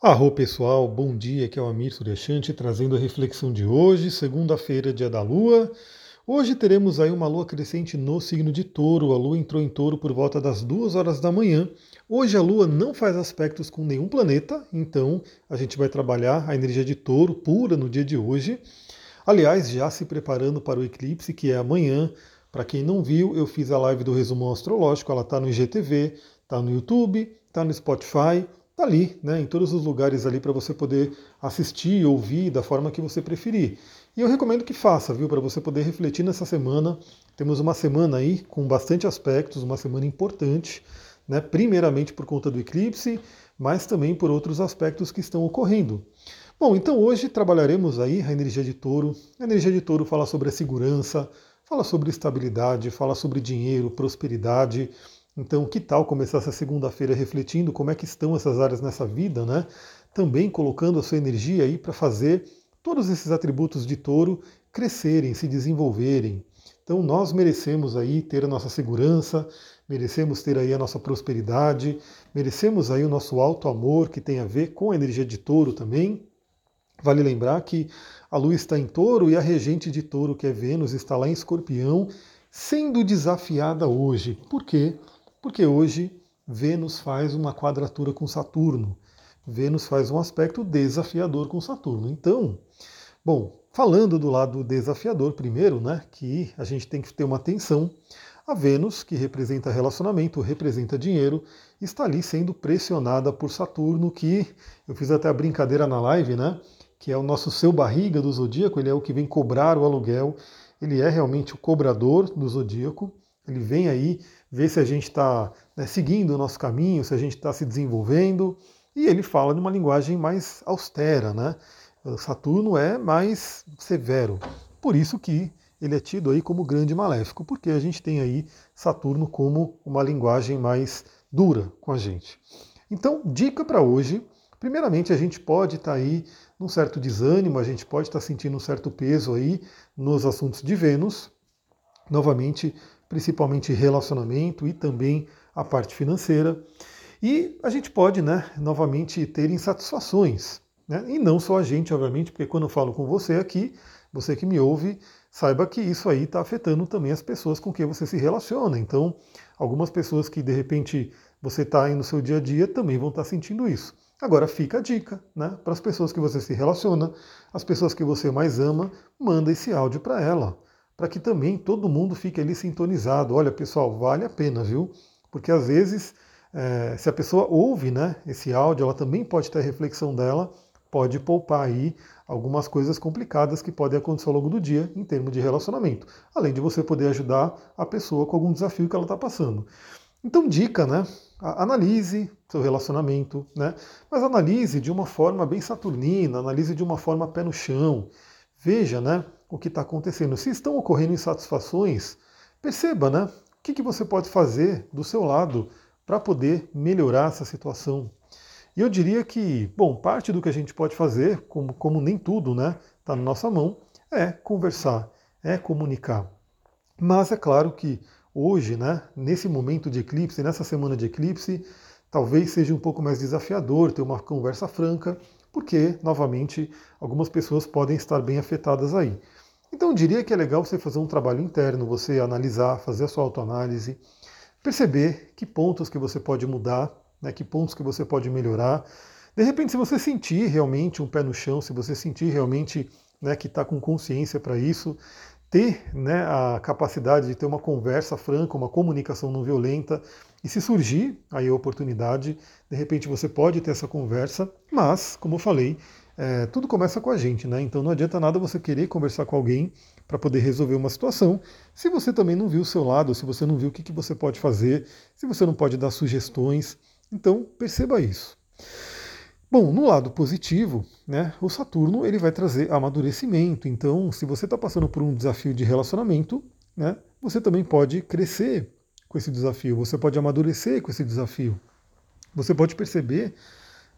Arro pessoal, bom dia, aqui é o Amir Suryashanti trazendo a reflexão de hoje, segunda-feira, dia da Lua. Hoje teremos aí uma lua crescente no signo de touro, a lua entrou em touro por volta das duas horas da manhã. Hoje a lua não faz aspectos com nenhum planeta, então a gente vai trabalhar a energia de touro pura no dia de hoje. Aliás, já se preparando para o eclipse, que é amanhã. Para quem não viu, eu fiz a live do resumo astrológico, ela está no IGTV, está no YouTube, está no Spotify, Está ali, né, em todos os lugares ali para você poder assistir, ouvir da forma que você preferir. E eu recomendo que faça, viu, para você poder refletir nessa semana. Temos uma semana aí com bastante aspectos, uma semana importante, né, primeiramente por conta do eclipse, mas também por outros aspectos que estão ocorrendo. Bom, então hoje trabalharemos aí a energia de touro. A energia de touro fala sobre a segurança, fala sobre estabilidade, fala sobre dinheiro, prosperidade. Então, que tal começar essa segunda-feira refletindo como é que estão essas áreas nessa vida, né? Também colocando a sua energia aí para fazer todos esses atributos de touro crescerem, se desenvolverem. Então, nós merecemos aí ter a nossa segurança, merecemos ter aí a nossa prosperidade, merecemos aí o nosso alto amor que tem a ver com a energia de touro também. Vale lembrar que a lua está em touro e a regente de touro, que é Vênus, está lá em escorpião, sendo desafiada hoje. Por quê? Hoje Vênus faz uma quadratura com Saturno. Vênus faz um aspecto desafiador com Saturno. Então, bom, falando do lado desafiador primeiro, né, que a gente tem que ter uma atenção, a Vênus, que representa relacionamento, representa dinheiro, está ali sendo pressionada por Saturno, que eu fiz até a brincadeira na live, né, que é o nosso seu barriga do zodíaco, ele é o que vem cobrar o aluguel, ele é realmente o cobrador do zodíaco, ele vem aí ver se a gente está né, seguindo o nosso caminho, se a gente está se desenvolvendo. E ele fala de uma linguagem mais austera, né? Saturno é mais severo. Por isso que ele é tido aí como grande maléfico, porque a gente tem aí Saturno como uma linguagem mais dura com a gente. Então, dica para hoje. Primeiramente, a gente pode estar tá aí num certo desânimo, a gente pode estar tá sentindo um certo peso aí nos assuntos de Vênus. Novamente, principalmente relacionamento e também a parte financeira. E a gente pode, né, novamente, ter insatisfações. Né? E não só a gente, obviamente, porque quando eu falo com você aqui, você que me ouve, saiba que isso aí está afetando também as pessoas com quem você se relaciona. Então, algumas pessoas que de repente você está aí no seu dia a dia também vão estar tá sentindo isso. Agora fica a dica, né? Para as pessoas que você se relaciona, as pessoas que você mais ama, manda esse áudio para ela para que também todo mundo fique ali sintonizado. Olha, pessoal, vale a pena, viu? Porque às vezes, é, se a pessoa ouve né, esse áudio, ela também pode ter a reflexão dela, pode poupar aí algumas coisas complicadas que podem acontecer ao longo do dia em termos de relacionamento. Além de você poder ajudar a pessoa com algum desafio que ela está passando. Então, dica, né? Analise seu relacionamento, né? Mas analise de uma forma bem saturnina, analise de uma forma pé no chão. Veja, né? O que está acontecendo. Se estão ocorrendo insatisfações, perceba, né? O que, que você pode fazer do seu lado para poder melhorar essa situação. E eu diria que, bom, parte do que a gente pode fazer, como, como nem tudo, né, está na nossa mão, é conversar, é comunicar. Mas é claro que hoje, né, nesse momento de eclipse, nessa semana de eclipse, talvez seja um pouco mais desafiador ter uma conversa franca, porque, novamente, algumas pessoas podem estar bem afetadas aí. Então eu diria que é legal você fazer um trabalho interno, você analisar, fazer a sua autoanálise, perceber que pontos que você pode mudar, né, que pontos que você pode melhorar. De repente, se você sentir realmente um pé no chão, se você sentir realmente né, que está com consciência para isso, ter né, a capacidade de ter uma conversa franca, uma comunicação não violenta, e se surgir aí a oportunidade, de repente você pode ter essa conversa, mas, como eu falei, é, tudo começa com a gente, né? Então não adianta nada você querer conversar com alguém para poder resolver uma situação, se você também não viu o seu lado, se você não viu o que, que você pode fazer, se você não pode dar sugestões. Então perceba isso. Bom, no lado positivo, né, o Saturno ele vai trazer amadurecimento. Então, se você está passando por um desafio de relacionamento, né, você também pode crescer com esse desafio, você pode amadurecer com esse desafio. Você pode perceber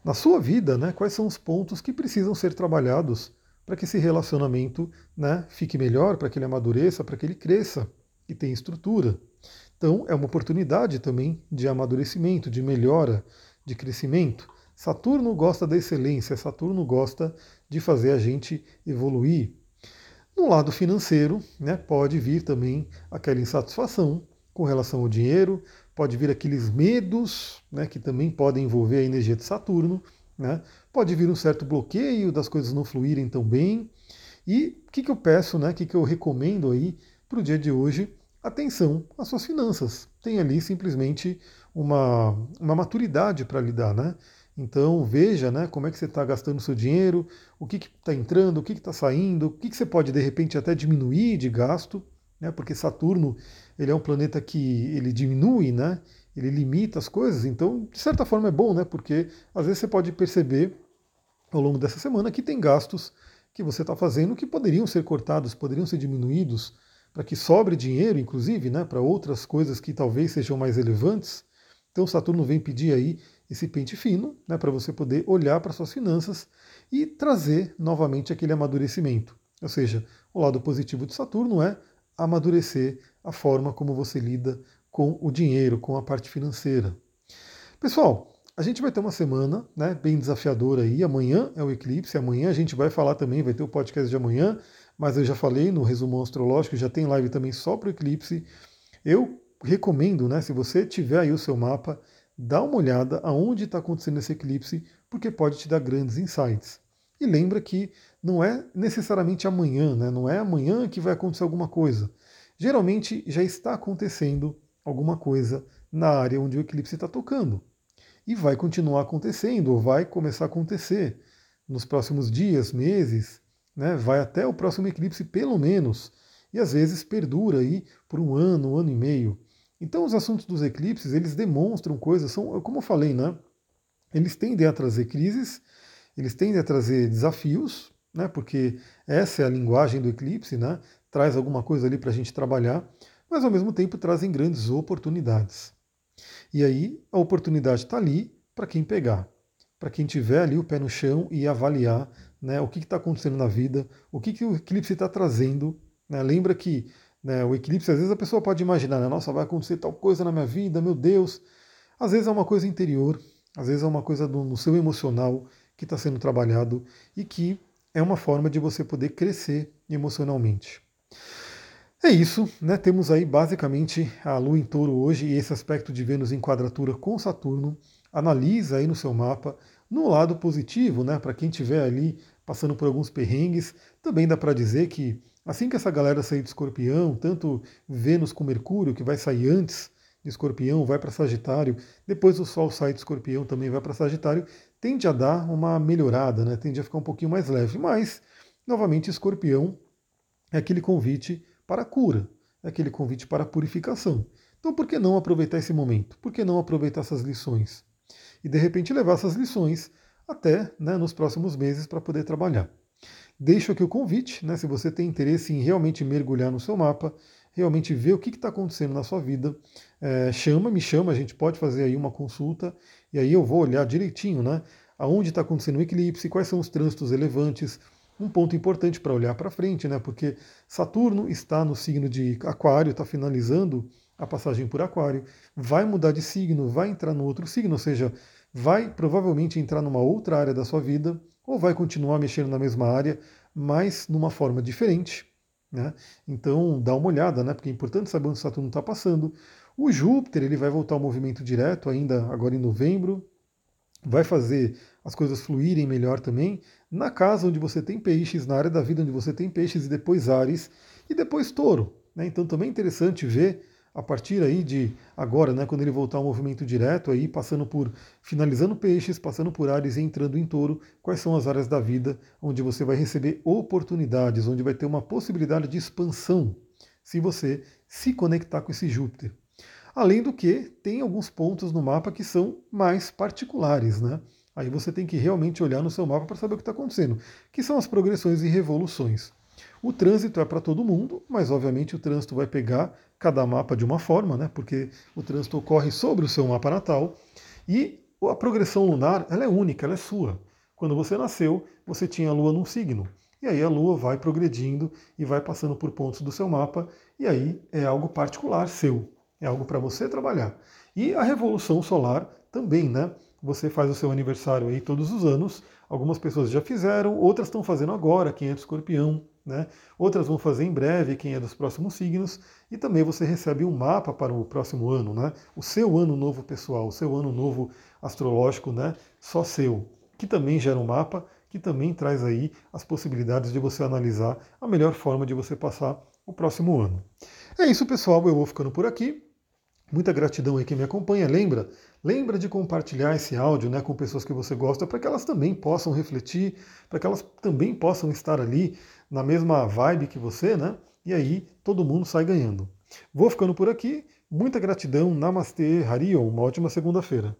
na sua vida, né, quais são os pontos que precisam ser trabalhados para que esse relacionamento né, fique melhor, para que ele amadureça, para que ele cresça e tenha estrutura. Então, é uma oportunidade também de amadurecimento, de melhora, de crescimento. Saturno gosta da excelência, Saturno gosta de fazer a gente evoluir. No lado financeiro, né, pode vir também aquela insatisfação com relação ao dinheiro, pode vir aqueles medos né, que também podem envolver a energia de Saturno, né, pode vir um certo bloqueio das coisas não fluírem tão bem. E o que, que eu peço, né, o que, que eu recomendo aí para o dia de hoje? Atenção às suas finanças. Tem ali simplesmente uma, uma maturidade para lidar, né? Então veja né, como é que você está gastando seu dinheiro, o que está entrando, o que está saindo, o que, que você pode de repente até diminuir de gasto, né, porque Saturno ele é um planeta que ele diminui, né, ele limita as coisas, então de certa forma é bom, né, porque às vezes você pode perceber ao longo dessa semana que tem gastos que você está fazendo que poderiam ser cortados, poderiam ser diminuídos, para que sobre dinheiro, inclusive, né, para outras coisas que talvez sejam mais relevantes. Então Saturno vem pedir aí esse pente fino, né, para você poder olhar para suas finanças e trazer novamente aquele amadurecimento. Ou seja, o lado positivo de Saturno é amadurecer a forma como você lida com o dinheiro, com a parte financeira. Pessoal, a gente vai ter uma semana né, bem desafiadora aí. Amanhã é o eclipse, amanhã a gente vai falar também, vai ter o podcast de amanhã, mas eu já falei no resumo astrológico, já tem live também só para o eclipse. Eu recomendo, né, se você tiver aí o seu mapa, dá uma olhada aonde está acontecendo esse eclipse, porque pode te dar grandes insights. E lembra que não é necessariamente amanhã, né? não é amanhã que vai acontecer alguma coisa. Geralmente já está acontecendo alguma coisa na área onde o eclipse está tocando. E vai continuar acontecendo, ou vai começar a acontecer nos próximos dias, meses, né? vai até o próximo eclipse pelo menos, e às vezes perdura aí por um ano, um ano e meio. Então os assuntos dos eclipses, eles demonstram coisas, são, como eu falei, né? Eles tendem a trazer crises, eles tendem a trazer desafios, né? Porque essa é a linguagem do eclipse, né? Traz alguma coisa ali para a gente trabalhar, mas ao mesmo tempo trazem grandes oportunidades. E aí a oportunidade está ali para quem pegar, para quem tiver ali o pé no chão e avaliar né, o que está acontecendo na vida, o que, que o eclipse está trazendo. Né? Lembra que né? O eclipse, às vezes a pessoa pode imaginar, né? nossa, vai acontecer tal coisa na minha vida, meu Deus. Às vezes é uma coisa interior, às vezes é uma coisa do, no seu emocional que está sendo trabalhado e que é uma forma de você poder crescer emocionalmente. É isso, né? Temos aí basicamente a Lua em Touro hoje e esse aspecto de Vênus em quadratura com Saturno. Analisa aí no seu mapa. No lado positivo, né? Para quem estiver ali passando por alguns perrengues, também dá para dizer que Assim que essa galera sair de escorpião, tanto Vênus com Mercúrio, que vai sair antes de escorpião, vai para Sagitário, depois o Sol sai de escorpião, também vai para Sagitário, tende a dar uma melhorada, né? tende a ficar um pouquinho mais leve. Mas, novamente, escorpião é aquele convite para cura, é aquele convite para purificação. Então, por que não aproveitar esse momento? Por que não aproveitar essas lições? E de repente levar essas lições até né, nos próximos meses para poder trabalhar. Deixo aqui o convite, né, se você tem interesse em realmente mergulhar no seu mapa, realmente ver o que está acontecendo na sua vida, é, chama, me chama, a gente pode fazer aí uma consulta e aí eu vou olhar direitinho, né, aonde está acontecendo o eclipse, quais são os trânsitos relevantes, um ponto importante para olhar para frente, né, porque Saturno está no signo de Aquário, está finalizando a passagem por Aquário, vai mudar de signo, vai entrar no outro signo, ou seja, vai provavelmente entrar numa outra área da sua vida, ou vai continuar mexendo na mesma área, mas numa forma diferente. Né? Então dá uma olhada, né? porque é importante saber onde Saturno está passando. O Júpiter ele vai voltar ao movimento direto ainda agora em novembro, vai fazer as coisas fluírem melhor também na casa onde você tem peixes, na área da vida onde você tem peixes e depois Ares e depois Touro. Né? Então também é interessante ver a partir aí de agora, né, quando ele voltar ao movimento direto, aí passando por finalizando peixes, passando por Ares e entrando em touro, quais são as áreas da vida onde você vai receber oportunidades, onde vai ter uma possibilidade de expansão, se você se conectar com esse Júpiter. Além do que, tem alguns pontos no mapa que são mais particulares, né? Aí você tem que realmente olhar no seu mapa para saber o que está acontecendo, que são as progressões e revoluções. O trânsito é para todo mundo, mas obviamente o trânsito vai pegar cada mapa de uma forma, né? Porque o trânsito ocorre sobre o seu mapa natal e a progressão lunar ela é única, ela é sua. Quando você nasceu, você tinha a Lua num signo. E aí a Lua vai progredindo e vai passando por pontos do seu mapa, e aí é algo particular seu, é algo para você trabalhar. E a revolução solar também, né? você faz o seu aniversário aí todos os anos. Algumas pessoas já fizeram, outras estão fazendo agora, quem é do escorpião, né? Outras vão fazer em breve, quem é dos próximos signos, e também você recebe um mapa para o próximo ano, né? O seu ano novo pessoal, o seu ano novo astrológico, né? Só seu, que também gera um mapa, que também traz aí as possibilidades de você analisar a melhor forma de você passar o próximo ano. É isso, pessoal, eu vou ficando por aqui. Muita gratidão aí quem me acompanha. Lembra, lembra de compartilhar esse áudio né, com pessoas que você gosta, para que elas também possam refletir, para que elas também possam estar ali na mesma vibe que você, né? E aí todo mundo sai ganhando. Vou ficando por aqui. Muita gratidão. Namastê, Harion. Uma ótima segunda-feira.